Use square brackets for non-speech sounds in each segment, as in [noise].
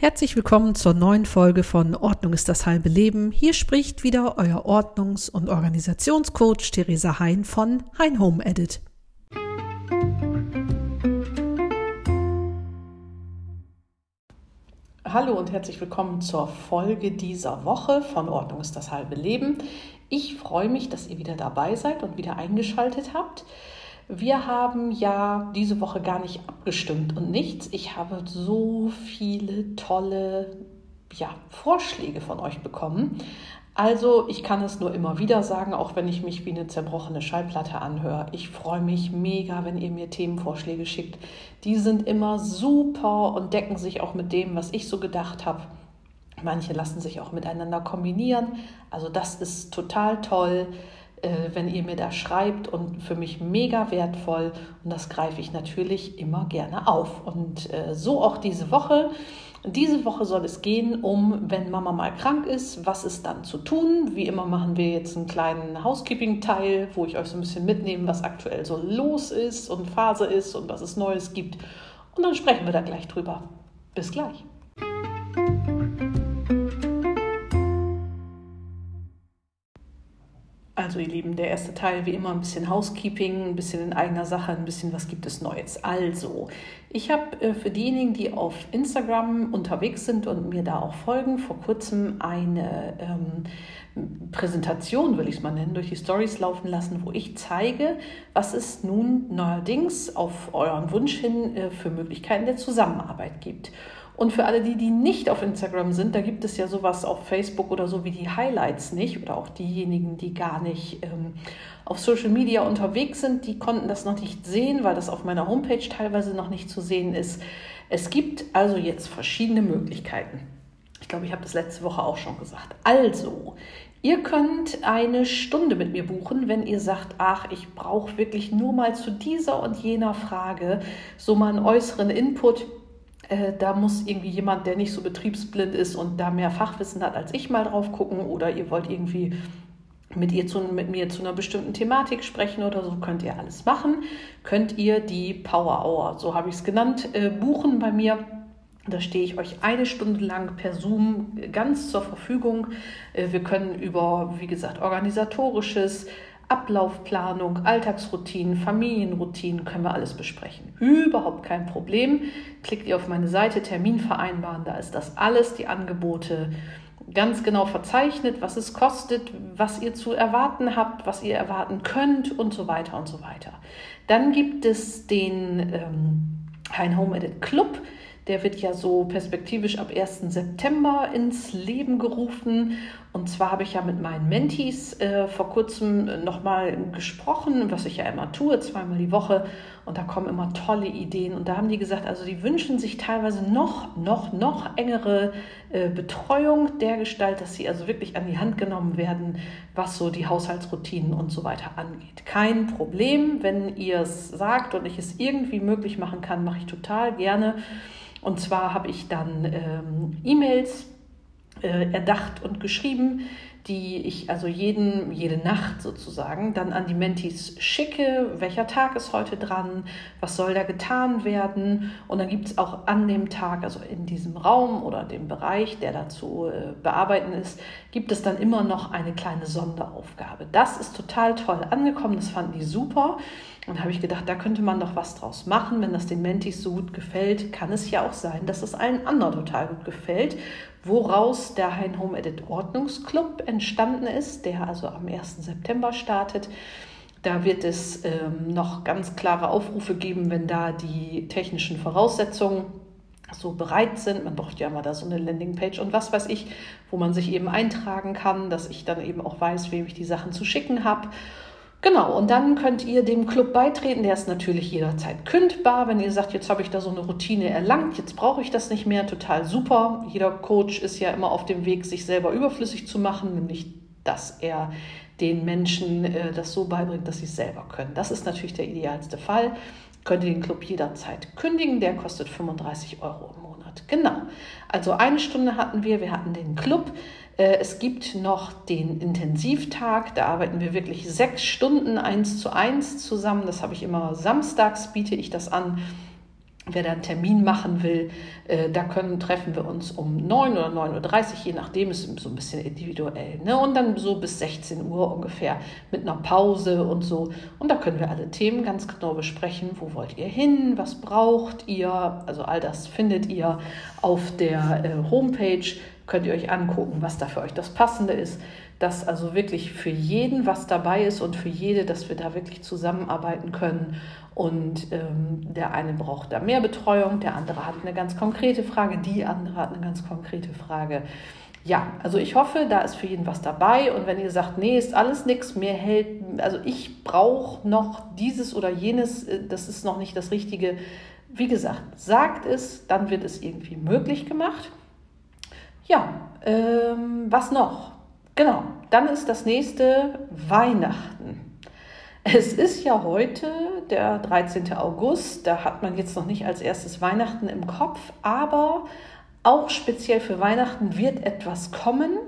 Herzlich willkommen zur neuen Folge von Ordnung ist das halbe Leben. Hier spricht wieder euer Ordnungs- und Organisationscoach Theresa Hein von Hein Home Edit. Hallo und herzlich willkommen zur Folge dieser Woche von Ordnung ist das halbe Leben. Ich freue mich, dass ihr wieder dabei seid und wieder eingeschaltet habt. Wir haben ja diese Woche gar nicht abgestimmt und nichts. Ich habe so viele tolle ja, Vorschläge von euch bekommen. Also ich kann es nur immer wieder sagen, auch wenn ich mich wie eine zerbrochene Schallplatte anhöre. Ich freue mich mega, wenn ihr mir Themenvorschläge schickt. Die sind immer super und decken sich auch mit dem, was ich so gedacht habe. Manche lassen sich auch miteinander kombinieren. Also das ist total toll äh, wenn ihr mir da schreibt und für mich mega wertvoll und das greife ich natürlich immer gerne auf. Und äh, so auch diese Woche. Diese Woche soll es gehen um, wenn Mama mal krank ist, was ist dann zu tun? Wie immer machen wir jetzt einen kleinen Housekeeping-Teil, wo ich euch so ein bisschen mitnehme, was aktuell so los ist und Phase ist und was es Neues gibt. Und dann sprechen wir da gleich drüber. Bis gleich. Also ihr Lieben, der erste Teil wie immer ein bisschen Housekeeping, ein bisschen in eigener Sache, ein bisschen was gibt es Neues. Also, ich habe äh, für diejenigen, die auf Instagram unterwegs sind und mir da auch folgen, vor kurzem eine ähm, Präsentation, will ich es mal nennen, durch die Stories laufen lassen, wo ich zeige, was es nun neuerdings auf euren Wunsch hin äh, für Möglichkeiten der Zusammenarbeit gibt. Und für alle die, die nicht auf Instagram sind, da gibt es ja sowas auf Facebook oder so wie die Highlights nicht. Oder auch diejenigen, die gar nicht ähm, auf Social Media unterwegs sind, die konnten das noch nicht sehen, weil das auf meiner Homepage teilweise noch nicht zu sehen ist. Es gibt also jetzt verschiedene Möglichkeiten. Ich glaube, ich habe das letzte Woche auch schon gesagt. Also, Ihr könnt eine Stunde mit mir buchen, wenn ihr sagt, ach, ich brauche wirklich nur mal zu dieser und jener Frage so mal einen äußeren Input äh, da muss irgendwie jemand, der nicht so betriebsblind ist und da mehr Fachwissen hat als ich, mal drauf gucken. Oder ihr wollt irgendwie mit, ihr zu, mit mir zu einer bestimmten Thematik sprechen oder so, könnt ihr alles machen. Könnt ihr die Power Hour, so habe ich es genannt, äh, buchen bei mir. Da stehe ich euch eine Stunde lang per Zoom ganz zur Verfügung. Äh, wir können über, wie gesagt, organisatorisches, Ablaufplanung, Alltagsroutinen, Familienroutinen können wir alles besprechen. Überhaupt kein Problem. Klickt ihr auf meine Seite Termin vereinbaren, da ist das alles, die Angebote ganz genau verzeichnet, was es kostet, was ihr zu erwarten habt, was ihr erwarten könnt und so weiter und so weiter. Dann gibt es den ähm, Hein Home Edit Club. Der wird ja so perspektivisch ab 1. September ins Leben gerufen. Und zwar habe ich ja mit meinen Mentees äh, vor kurzem nochmal gesprochen, was ich ja immer tue, zweimal die Woche. Und da kommen immer tolle Ideen. Und da haben die gesagt, also die wünschen sich teilweise noch, noch, noch engere äh, Betreuung der Gestalt, dass sie also wirklich an die Hand genommen werden, was so die Haushaltsroutinen und so weiter angeht. Kein Problem, wenn ihr es sagt und ich es irgendwie möglich machen kann, mache ich total gerne. Und zwar habe ich dann ähm, E-Mails äh, erdacht und geschrieben, die ich also jeden, jede Nacht sozusagen dann an die Mentis schicke, welcher Tag ist heute dran, was soll da getan werden. Und dann gibt es auch an dem Tag, also in diesem Raum oder dem Bereich, der dazu äh, bearbeiten ist, gibt es dann immer noch eine kleine Sonderaufgabe. Das ist total toll angekommen, das fanden die super. Und habe ich gedacht, da könnte man doch was draus machen. Wenn das den Mentis so gut gefällt, kann es ja auch sein, dass es allen anderen total gut gefällt. Woraus der Hein Home Edit Ordnungsclub entstanden ist, der also am 1. September startet. Da wird es ähm, noch ganz klare Aufrufe geben, wenn da die technischen Voraussetzungen so bereit sind. Man braucht ja mal da so eine Landingpage und was weiß ich, wo man sich eben eintragen kann, dass ich dann eben auch weiß, wem ich die Sachen zu schicken habe. Genau, und dann könnt ihr dem Club beitreten. Der ist natürlich jederzeit kündbar. Wenn ihr sagt, jetzt habe ich da so eine Routine erlangt, jetzt brauche ich das nicht mehr, total super. Jeder Coach ist ja immer auf dem Weg, sich selber überflüssig zu machen, nämlich dass er den Menschen äh, das so beibringt, dass sie es selber können. Das ist natürlich der idealste Fall. Könnt ihr den Club jederzeit kündigen. Der kostet 35 Euro im Monat. Genau. Also eine Stunde hatten wir. Wir hatten den Club. Äh, es gibt noch den Intensivtag, da arbeiten wir wirklich sechs Stunden eins zu eins zusammen. Das habe ich immer samstags, biete ich das an. Wer da einen Termin machen will, äh, da können, treffen wir uns um 9 oder 9.30 Uhr, je nachdem, ist so ein bisschen individuell. Ne? Und dann so bis 16 Uhr ungefähr mit einer Pause und so. Und da können wir alle Themen ganz genau besprechen. Wo wollt ihr hin? Was braucht ihr? Also all das findet ihr auf der äh, Homepage. Könnt ihr euch angucken, was da für euch das Passende ist dass also wirklich für jeden was dabei ist und für jede, dass wir da wirklich zusammenarbeiten können. Und ähm, der eine braucht da mehr Betreuung, der andere hat eine ganz konkrete Frage, die andere hat eine ganz konkrete Frage. Ja, also ich hoffe, da ist für jeden was dabei. Und wenn ihr sagt, nee, ist alles nichts, mir hält, also ich brauche noch dieses oder jenes, äh, das ist noch nicht das Richtige. Wie gesagt, sagt es, dann wird es irgendwie möglich gemacht. Ja, ähm, was noch? Genau, dann ist das nächste Weihnachten. Es ist ja heute der 13. August, da hat man jetzt noch nicht als erstes Weihnachten im Kopf, aber auch speziell für Weihnachten wird etwas kommen,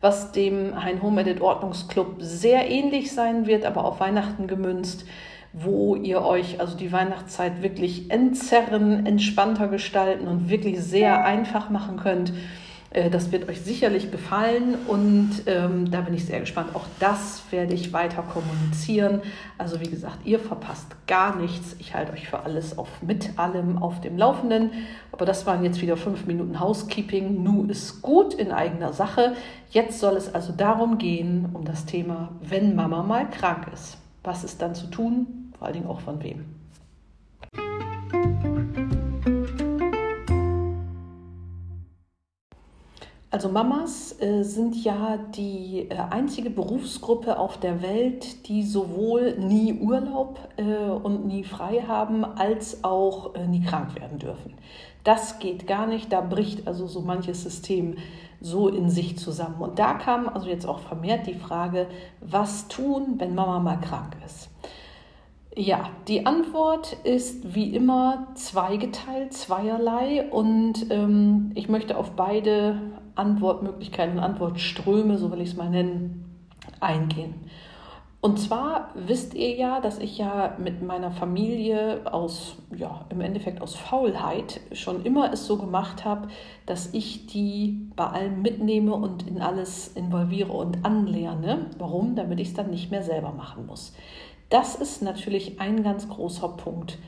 was dem Hein Home Edit Ordnungsclub sehr ähnlich sein wird, aber auf Weihnachten gemünzt, wo ihr euch also die Weihnachtszeit wirklich entzerren, entspannter gestalten und wirklich sehr einfach machen könnt. Äh, das wird euch sicherlich gefallen und ähm, da bin ich sehr gespannt. Auch das werde ich weiter kommunizieren. Also wie gesagt, ihr verpasst gar nichts. Ich halte euch für alles auf mit allem auf dem Laufenden. Aber das waren jetzt wieder fünf Minuten Housekeeping. Nu ist gut in eigener Sache. Jetzt soll es also darum gehen, um das Thema, wenn Mama mal krank ist. Was ist dann zu tun? Vor allen Dingen auch von wem. Also Mamas äh, sind ja die äh, einzige Berufsgruppe auf der Welt, die sowohl nie Urlaub äh, und nie frei haben, als auch äh, nie krank werden dürfen. Das geht gar nicht, da bricht also so manches System so in sich zusammen. Und da kam also jetzt auch vermehrt die Frage, was tun, wenn Mama mal krank ist? Ja, die Antwort ist wie immer zweigeteilt, zweierlei und ähm, ich möchte auf beide Antwortmöglichkeiten und Antwortströme, so will ich es mal nennen, eingehen. Und zwar wisst ihr ja, dass ich ja mit meiner Familie aus, ja, im Endeffekt aus Faulheit schon immer es so gemacht habe, dass ich die bei allem mitnehme und in alles involviere und anlerne. Warum? Damit ich es dann nicht mehr selber machen muss. Das ist natürlich ein ganz großer Punkt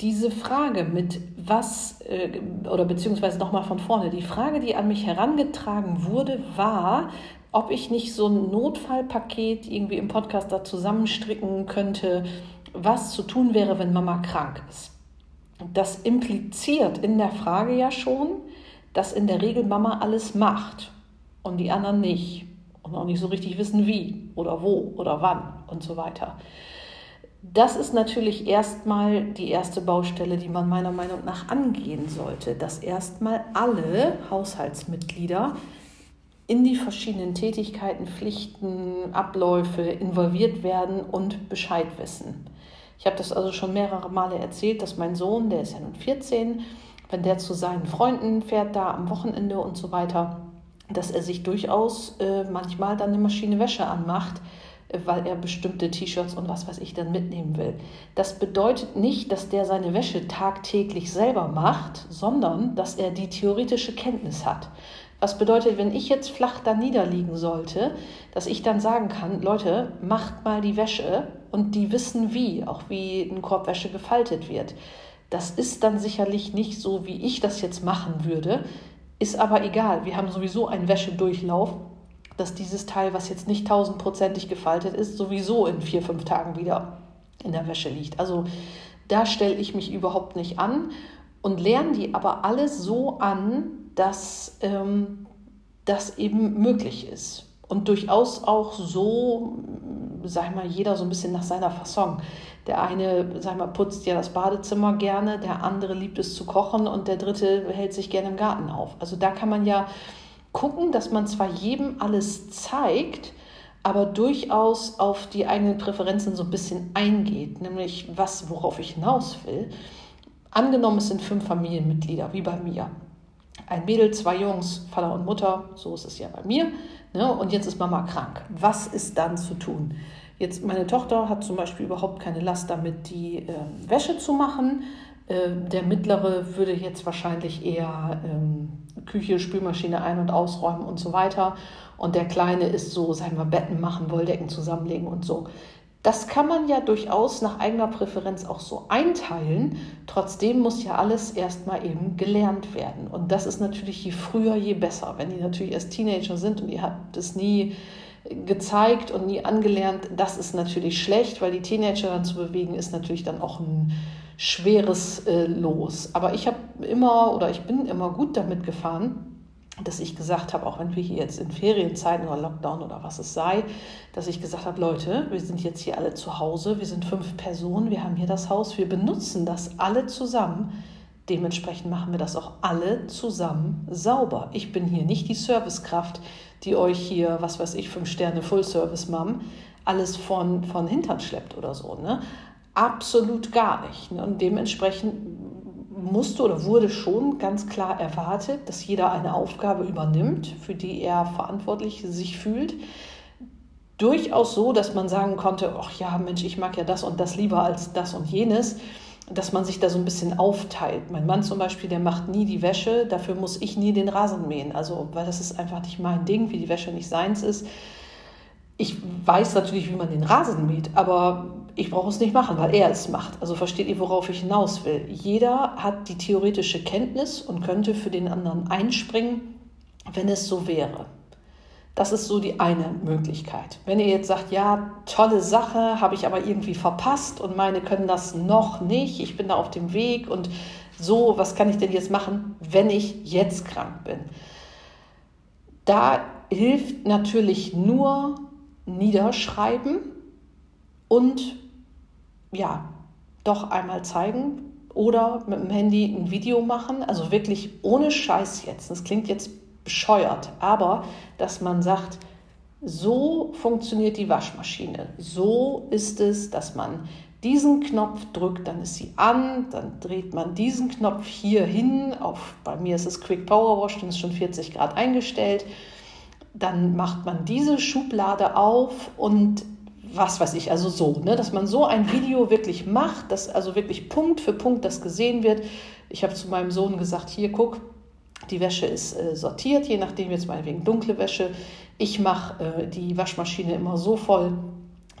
diese Frage mit was, äh, oder beziehungsweise nochmal von vorne, die Frage, die an mich herangetragen wurde, war, ob ich nicht so ein Notfallpaket irgendwie im Podcast da zusammenstricken könnte, was zu tun wäre, wenn Mama krank ist. Das impliziert in der Frage ja schon, dass in der Regel Mama alles macht und die anderen nicht und auch nicht so richtig wissen, wie oder wo oder wann und so weiter. Das ist natürlich erstmal die erste Baustelle, die man meiner Meinung nach angehen sollte, dass erstmal alle Haushaltsmitglieder in die verschiedenen Tätigkeiten, Pflichten, Abläufe involviert werden und Bescheid wissen. Ich habe das also schon mehrere Male erzählt, dass mein Sohn, der ist ja nun 14, wenn der zu seinen Freunden fährt, da am Wochenende und so weiter, dass er sich durchaus äh, manchmal dann eine Maschine Wäsche anmacht, weil er bestimmte T-Shirts und was weiß ich dann mitnehmen will. Das bedeutet nicht, dass der seine Wäsche tagtäglich selber macht, sondern dass er die theoretische Kenntnis hat. Was bedeutet, wenn ich jetzt flach da niederliegen sollte, dass ich dann sagen kann, Leute, macht mal die Wäsche und die wissen wie, auch wie ein Korb Wäsche gefaltet wird. Das ist dann sicherlich nicht so, wie ich das jetzt machen würde, ist aber egal. Wir haben sowieso einen Wäschedurchlauf dass dieses Teil, was jetzt nicht tausendprozentig gefaltet ist, sowieso in vier, fünf Tagen wieder in der Wäsche liegt. Also da stelle ich mich überhaupt nicht an und lerne die aber alles so an, dass ähm, das eben möglich ist. Und durchaus auch so, sag mal, jeder so ein bisschen nach seiner Fasson. Der eine, sag mal, putzt ja das Badezimmer gerne, der andere liebt es zu kochen und der dritte hält sich gerne im Garten auf. Also da kann man ja gucken, dass man zwar jedem alles zeigt, aber durchaus auf die eigenen Präferenzen so ein bisschen eingeht, nämlich was, worauf ich hinaus will. Angenommen, es sind fünf Familienmitglieder, wie bei mir. Ein Mädel, zwei Jungs, Vater und Mutter, so ist es ja bei mir. Ne? Und jetzt ist Mama krank. Was ist dann zu tun? Jetzt, meine Tochter hat zum Beispiel überhaupt keine Last damit, die äh, Wäsche zu machen. Äh, der mittlere würde jetzt wahrscheinlich eher ähm, Küche, Spülmaschine ein- und ausräumen und so weiter. Und der kleine ist so, sagen wir, Betten machen, Wolldecken zusammenlegen und so. Das kann man ja durchaus nach eigener Präferenz auch so einteilen. Trotzdem muss ja alles erstmal eben gelernt werden. Und das ist natürlich je früher, je besser. Wenn die natürlich erst Teenager sind und ihr habt es nie gezeigt und nie angelernt, das ist natürlich schlecht, weil die Teenager dann zu bewegen, ist natürlich dann auch ein schweres äh, Los. Aber ich habe immer oder ich bin immer gut damit gefahren, dass ich gesagt habe, auch wenn wir hier jetzt in Ferienzeiten oder Lockdown oder was es sei, dass ich gesagt habe, Leute, wir sind jetzt hier alle zu Hause, wir sind fünf Personen, wir haben hier das Haus, wir benutzen das alle zusammen. Dementsprechend machen wir das auch alle zusammen sauber. Ich bin hier nicht die Servicekraft, die euch hier, was weiß ich, fünf Sterne Full Service Mom, alles von, von Hintern schleppt oder so. Ne? Absolut gar nicht. Ne? Und dementsprechend musste oder wurde schon ganz klar erwartet, dass jeder eine Aufgabe übernimmt, für die er verantwortlich sich fühlt. Durchaus so, dass man sagen konnte, ach ja, Mensch, ich mag ja das und das lieber als das und jenes, dass man sich da so ein bisschen aufteilt. Mein Mann zum Beispiel, der macht nie die Wäsche, dafür muss ich nie den Rasen mähen. Also, weil das ist einfach nicht mein Ding, wie die Wäsche nicht seins ist. Ich weiß natürlich, wie man den Rasen mäht, aber ich brauche es nicht machen, weil er es macht. Also versteht ihr, worauf ich hinaus will? Jeder hat die theoretische Kenntnis und könnte für den anderen einspringen, wenn es so wäre. Das ist so die eine Möglichkeit. Wenn ihr jetzt sagt, ja, tolle Sache, habe ich aber irgendwie verpasst und meine können das noch nicht, ich bin da auf dem Weg und so, was kann ich denn jetzt machen, wenn ich jetzt krank bin? Da hilft natürlich nur Niederschreiben und ja, doch einmal zeigen oder mit dem Handy ein Video machen, also wirklich ohne Scheiß jetzt. Das klingt jetzt bescheuert, aber dass man sagt, so funktioniert die Waschmaschine. So ist es, dass man diesen Knopf drückt, dann ist sie an, dann dreht man diesen Knopf hier hin, auf, bei mir ist es Quick Power Wash, dann ist schon 40 Grad eingestellt, dann macht man diese Schublade auf und was weiß ich, also so, ne, dass man so ein Video wirklich macht, dass also wirklich Punkt für Punkt das gesehen wird. Ich habe zu meinem Sohn gesagt, hier guck, die Wäsche ist äh, sortiert, je nachdem jetzt meinetwegen dunkle Wäsche. Ich mache äh, die Waschmaschine immer so voll,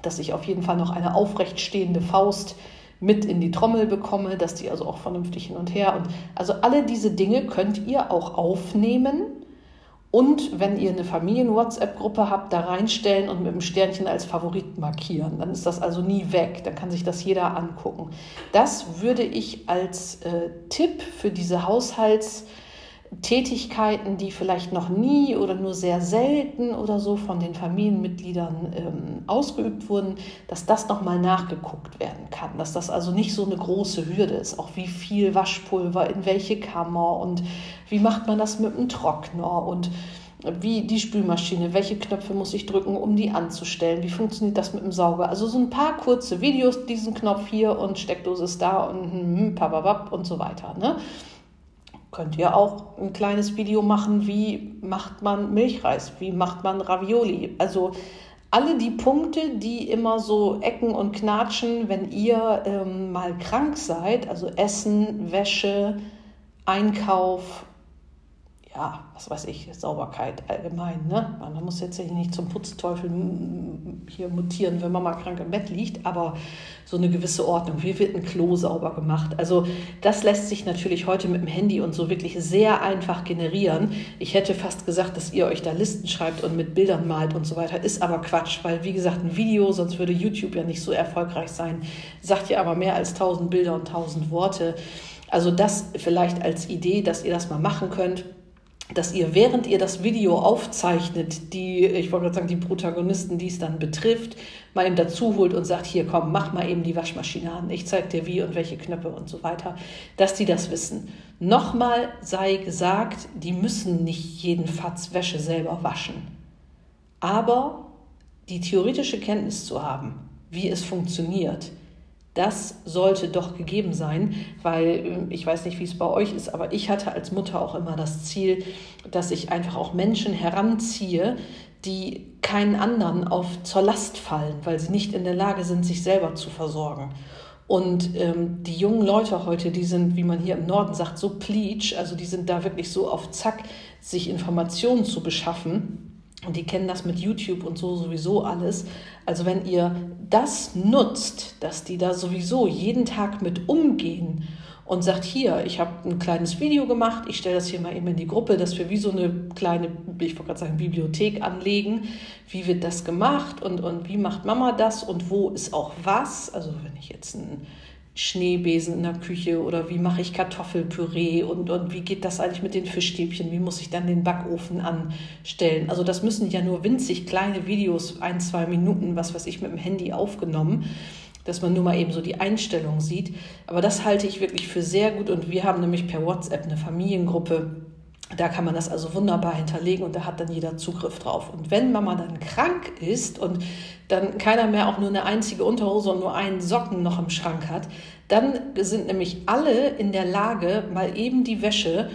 dass ich auf jeden Fall noch eine aufrecht stehende Faust mit in die Trommel bekomme, dass die also auch vernünftig hin und her und also alle diese Dinge könnt ihr auch aufnehmen und wenn ihr eine Familien-WhatsApp-Gruppe habt, da reinstellen und mit dem Sternchen als Favorit markieren. Dann ist das also nie weg. Dann kann sich das jeder angucken. Das würde ich als äh, Tipp für diese Haushalts- Tätigkeiten, die vielleicht noch nie oder nur sehr selten oder so von den Familienmitgliedern ähm, ausgeübt wurden, dass das nochmal nachgeguckt werden kann. Dass das also nicht so eine große Hürde ist. Auch wie viel Waschpulver in welche Kammer und wie macht man das mit dem Trockner und wie die Spülmaschine, welche Knöpfe muss ich drücken, um die anzustellen, wie funktioniert das mit dem Sauger. Also so ein paar kurze Videos, diesen Knopf hier und Steckdose ist da und hm, und so weiter. Ne? Könnt ihr auch ein kleines Video machen, wie macht man Milchreis, wie macht man Ravioli. Also alle die Punkte, die immer so ecken und knatschen, wenn ihr ähm, mal krank seid, also Essen, Wäsche, Einkauf, ja, was weiß ich, Sauberkeit allgemein. Ne? Man muss jetzt nicht zum Putzteufel hier mutieren, wenn man mal krank im Bett liegt, aber so eine gewisse Ordnung. Wie wird ein Klo sauber gemacht? Also das lässt sich natürlich heute mit dem Handy und so wirklich sehr einfach generieren. Ich hätte fast gesagt, dass ihr euch da Listen schreibt und mit Bildern malt und so weiter. Ist aber Quatsch, weil wie gesagt, ein Video, sonst würde YouTube ja nicht so erfolgreich sein. Sagt ja aber mehr als tausend Bilder und tausend Worte. Also das vielleicht als Idee, dass ihr das mal machen könnt dass ihr, während ihr das Video aufzeichnet, die, ich wollte gerade sagen, die Protagonisten, die es dann betrifft, mal eben dazu holt und sagt, hier komm, mach mal eben die Waschmaschine an, ich zeig dir wie und welche Knöpfe und so weiter, dass die das wissen. Nochmal sei gesagt, die müssen nicht jeden Fatz Wäsche selber waschen. Aber die theoretische Kenntnis zu haben, wie es funktioniert, das sollte doch gegeben sein, weil ähm, ich weiß nicht, wie es bei euch ist, aber ich hatte als Mutter auch immer das Ziel, dass ich einfach auch Menschen heranziehe, die keinen anderen auf zur Last fallen, weil sie nicht in der Lage sind, sich selber zu versorgen. Und ähm, die jungen Leute heute, die sind, wie man hier im Norden sagt, so pleatsch, also die sind da wirklich so auf Zack, sich Informationen zu beschaffen. Und die kennen das mit YouTube und so sowieso alles. Also wenn ihr das nutzt, dass die da sowieso jeden Tag mit umgehen und sagt, hier, ich habe ein kleines Video gemacht, ich stelle das hier mal eben in die Gruppe, dass wir wie so eine kleine, ich wollte gerade sagen, Bibliothek anlegen. Wie wird das gemacht und, und wie macht Mama das und wo ist auch was? Also wenn ich jetzt einen Schneebesen in der Küche oder wie mache ich Kartoffelpüree und, und wie geht das eigentlich mit den Fischstäbchen, wie muss ich dann den Backofen anstellen. Also das müssen ja nur winzig kleine Videos, ein, zwei Minuten, was weiß ich, mit dem Handy aufgenommen dass man nur mal eben so die Einstellung sieht. Aber das halte ich wirklich für sehr gut und wir haben nämlich per WhatsApp eine Familiengruppe. Da kann man das also wunderbar hinterlegen und da hat dann jeder Zugriff drauf. Und wenn Mama dann krank ist und dann keiner mehr auch nur eine einzige Unterhose und nur einen Socken noch im Schrank hat, dann sind nämlich alle in der Lage, mal eben die Wäsche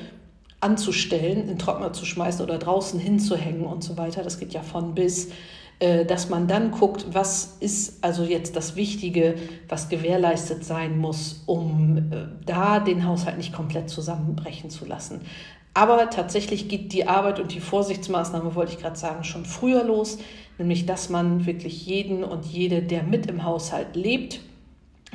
anzustellen, in Trockner zu schmeißen oder draußen hinzuhängen und so weiter. Das geht ja von bis äh, dass man dann guckt, was ist also jetzt das Wichtige, was gewährleistet sein muss, um äh, da den Haushalt nicht komplett zusammenbrechen zu lassen. Aber tatsächlich geht die Arbeit und die Vorsichtsmaßnahme, wollte ich gerade sagen, schon früher los, nämlich dass man wirklich jeden und jede, der mit im Haushalt lebt,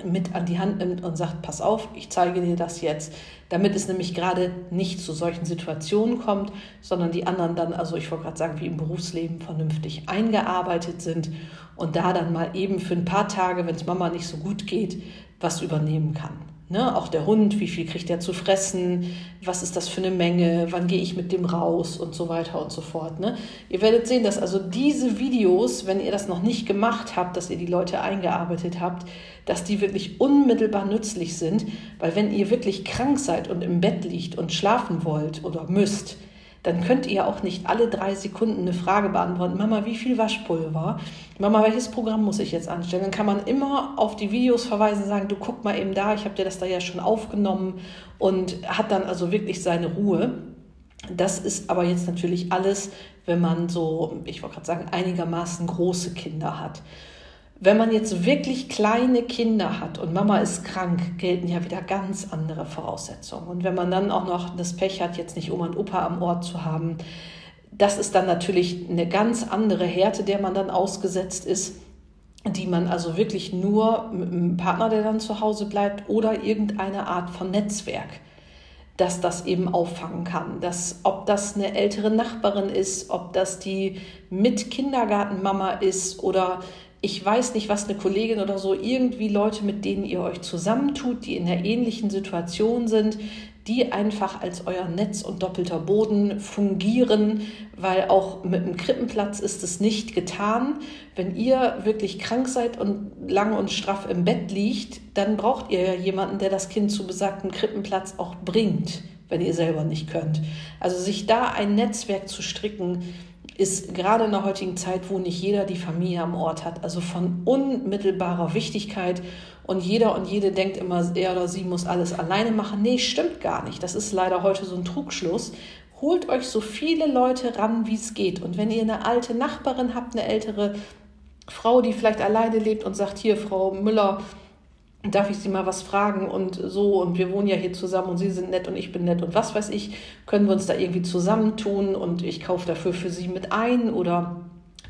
mit an die Hand nimmt und sagt, pass auf, ich zeige dir das jetzt, damit es nämlich gerade nicht zu solchen Situationen kommt, sondern die anderen dann, also ich wollte gerade sagen, wie im Berufsleben vernünftig eingearbeitet sind und da dann mal eben für ein paar Tage, wenn es Mama nicht so gut geht, was übernehmen kann. Ne, auch der Hund, wie viel kriegt er zu fressen, was ist das für eine Menge, wann gehe ich mit dem raus und so weiter und so fort. Ne? Ihr werdet sehen, dass also diese Videos, wenn ihr das noch nicht gemacht habt, dass ihr die Leute eingearbeitet habt, dass die wirklich unmittelbar nützlich sind, weil wenn ihr wirklich krank seid und im Bett liegt und schlafen wollt oder müsst, dann könnt ihr auch nicht alle drei Sekunden eine Frage beantworten. Mama, wie viel Waschpulver? Mama, welches Programm muss ich jetzt anstellen? Dann kann man immer auf die Videos verweisen, sagen, du guck mal eben da, ich habe dir das da ja schon aufgenommen und hat dann also wirklich seine Ruhe. Das ist aber jetzt natürlich alles, wenn man so, ich wollte gerade sagen, einigermaßen große Kinder hat. Wenn man jetzt wirklich kleine Kinder hat und Mama ist krank, gelten ja wieder ganz andere Voraussetzungen. Und wenn man dann auch noch das Pech hat, jetzt nicht Oma und Opa am Ort zu haben, das ist dann natürlich eine ganz andere Härte, der man dann ausgesetzt ist, die man also wirklich nur mit einem Partner, der dann zu Hause bleibt, oder irgendeine Art von Netzwerk, dass das eben auffangen kann. Dass, ob das eine ältere Nachbarin ist, ob das die mit Kindergartenmama ist oder ich weiß nicht, was eine Kollegin oder so, irgendwie Leute, mit denen ihr euch zusammentut, die in einer ähnlichen Situation sind, die einfach als euer Netz und doppelter Boden fungieren, weil auch mit dem Krippenplatz ist es nicht getan. Wenn ihr wirklich krank seid und lang und straff im Bett liegt, dann braucht ihr ja jemanden, der das Kind zu besagtem Krippenplatz auch bringt, wenn ihr selber nicht könnt. Also sich da ein Netzwerk zu stricken, ist gerade in der heutigen Zeit, wo nicht jeder die Familie am Ort hat, also von unmittelbarer Wichtigkeit. Und jeder und jede denkt immer, er oder sie muss alles alleine machen. Nee, stimmt gar nicht. Das ist leider heute so ein Trugschluss. Holt euch so viele Leute ran, wie es geht. Und wenn ihr eine alte Nachbarin habt, eine ältere Frau, die vielleicht alleine lebt und sagt, hier, Frau Müller, darf ich Sie mal was fragen? Und so und wir wohnen ja hier zusammen und Sie sind nett und ich bin nett und was weiß ich, können wir uns da irgendwie zusammentun? Und ich kaufe dafür für Sie mit ein? Oder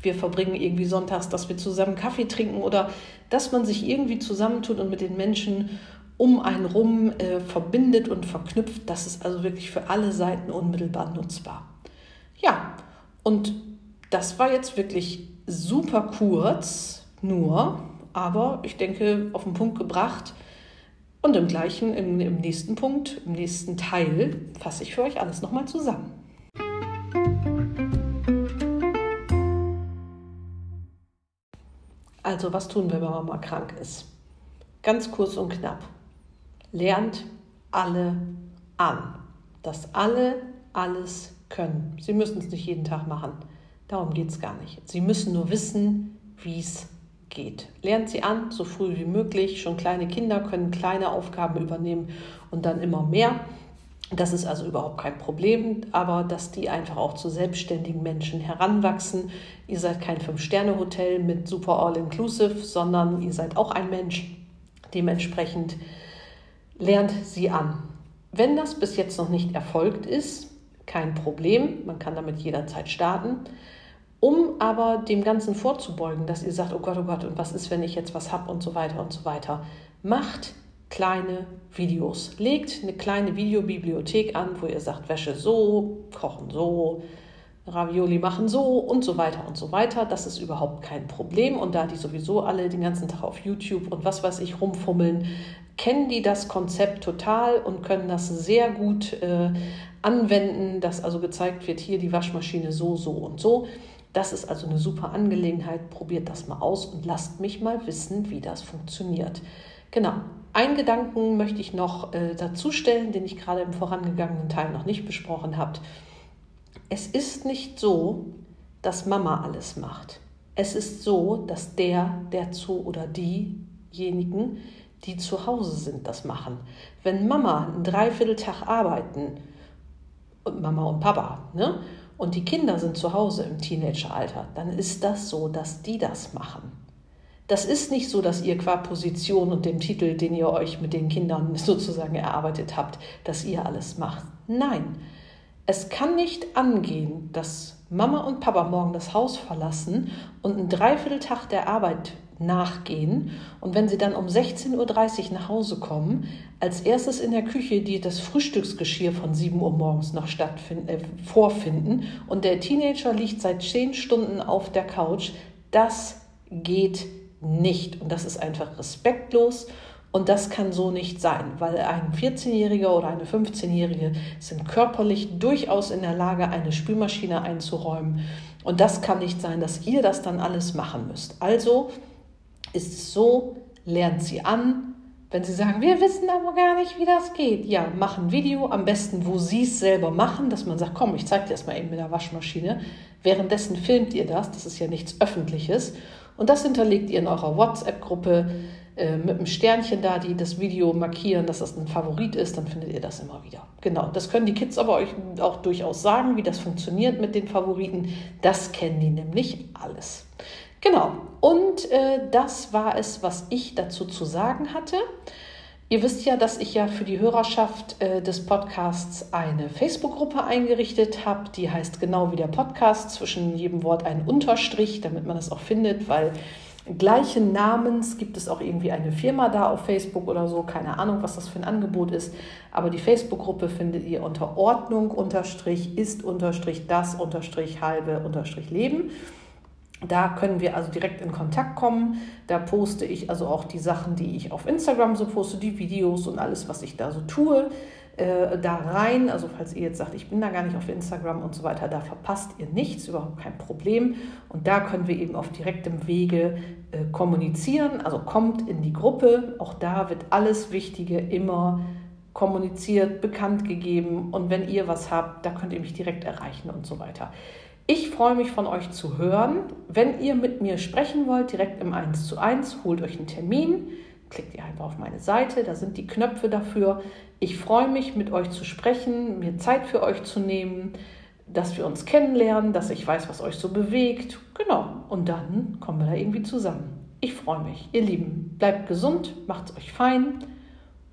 wir verbringen irgendwie sonntags, dass wir zusammen Kaffee trinken? Oder dass man sich irgendwie zusammentut und mit den Menschen um einen rum äh, verbindet und verknüpft, das ist also wirklich für alle Seiten unmittelbar nutzbar. Ja, und das war jetzt wirklich super kurz, nur aber ich denke, auf den Punkt gebracht. Und im gleichen, im, im nächsten Punkt, im nächsten Teil, fasse ich für euch alles nochmal zusammen. Also, was tun wir, wenn man mal krank ist? Ganz kurz und knapp. Lernt alle an, dass alle alles können. Sie müssen es nicht jeden Tag machen. Darum geht es gar nicht. Sie müssen nur wissen, wie es geht. Lernt sie an, so früh wie möglich. Schon kleine Kinder können kleine Aufgaben übernehmen und dann immer mehr. Das ist also überhaupt kein Problem, aber dass die einfach auch zu selbstständigen Menschen heranwachsen. Ihr seid kein Fünf-Sterne-Hotel mit super All-Inclusive, sondern ihr seid auch ein Mensch, Dementsprechend lernt sie an. Wenn das bis jetzt noch nicht erfolgt ist, kein Problem, man kann damit jederzeit starten. Um aber dem Ganzen vorzubeugen, dass ihr sagt, oh Gott, oh Gott, und was ist, wenn ich jetzt was habe und so weiter und so weiter, macht kleine Videos. Legt eine kleine Videobibliothek an, wo ihr sagt, Wäsche so, Kochen so, Ravioli machen so und so weiter und so weiter. Das ist überhaupt kein Problem. Und da die sowieso alle den ganzen Tag auf YouTube und was weiß ich rumfummeln, kennen die das Konzept total und können das sehr gut äh, anwenden, dass also gezeigt wird, hier die Waschmaschine so, so und so. Das ist also eine super Angelegenheit. Probiert das mal aus und lasst mich mal wissen, wie das funktioniert. Genau. Einen Gedanken möchte ich noch äh, dazu stellen, den ich gerade im vorangegangenen Teil noch nicht besprochen habe. Es ist nicht so, dass Mama alles macht. Es ist so, dass der, der zu oder diejenigen, die zu Hause sind, das machen. Wenn Mama einen Dreivierteltag arbeiten, und Mama und Papa, ne? Und die Kinder sind zu Hause im Teenageralter, dann ist das so, dass die das machen. Das ist nicht so, dass ihr qua Position und dem Titel, den ihr euch mit den Kindern [laughs] sozusagen erarbeitet habt, dass ihr alles macht. Nein, es kann nicht angehen, dass Mama und Papa morgen das Haus verlassen und einen Dreivierteltag der Arbeit nachgehen. Und wenn sie dann um 16.30 Uhr nach Hause kommen, als erstes in der Küche die das Frühstücksgeschirr von 7 Uhr morgens noch stattfinden, äh, vorfinden. Und der Teenager liegt seit 10 Stunden auf der Couch, das geht nicht. Und das ist einfach respektlos. Und das kann so nicht sein, weil ein 14-Jähriger oder eine 15-Jährige sind körperlich durchaus in der Lage, eine Spülmaschine einzuräumen. Und das kann nicht sein, dass ihr das dann alles machen müsst. Also ist es so, lernt sie an. Wenn sie sagen, wir wissen aber gar nicht, wie das geht, ja, mach ein Video, am besten, wo sie es selber machen, dass man sagt, komm, ich zeige dir das mal eben mit der Waschmaschine. Währenddessen filmt ihr das, das ist ja nichts Öffentliches. Und das hinterlegt ihr in eurer WhatsApp-Gruppe äh, mit einem Sternchen da, die das Video markieren, dass das ein Favorit ist, dann findet ihr das immer wieder. Genau, das können die Kids aber euch auch durchaus sagen, wie das funktioniert mit den Favoriten. Das kennen die nämlich alles. Genau, und äh, das war es, was ich dazu zu sagen hatte. Ihr wisst ja, dass ich ja für die Hörerschaft äh, des Podcasts eine Facebook-Gruppe eingerichtet habe. Die heißt genau wie der Podcast, zwischen jedem Wort ein Unterstrich, damit man das auch findet, weil gleichen Namens gibt es auch irgendwie eine Firma da auf Facebook oder so. Keine Ahnung, was das für ein Angebot ist. Aber die Facebook-Gruppe findet ihr unter Ordnung unterstrich ist unterstrich das unterstrich halbe unterstrich Leben. Da können wir also direkt in Kontakt kommen. Da poste ich also auch die Sachen, die ich auf Instagram so poste, die Videos und alles, was ich da so tue äh, da rein. Also falls ihr jetzt sagt, ich bin da gar nicht auf Instagram und so weiter, da verpasst ihr nichts, überhaupt kein Problem. Und da können wir eben auf direktem Wege äh, kommunizieren. Also kommt in die Gruppe. Auch da wird alles Wichtige immer kommuniziert, bekannt gegeben. Und wenn ihr was habt, da könnt ihr mich direkt erreichen und so weiter. Ich freue mich von euch zu hören. Wenn ihr mit mir sprechen wollt, direkt im 1 zu 1, holt euch einen Termin klickt ihr einfach auf meine Seite, da sind die Knöpfe dafür. Ich freue mich, mit euch zu sprechen, mir Zeit für euch zu nehmen, dass wir uns kennenlernen, dass ich weiß, was euch so bewegt. Genau, und dann kommen wir da irgendwie zusammen. Ich freue mich. Ihr Lieben, bleibt gesund, macht's euch fein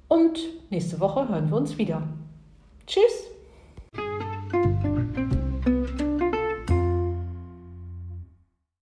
und nächste Woche hören wir uns wieder. Tschüss!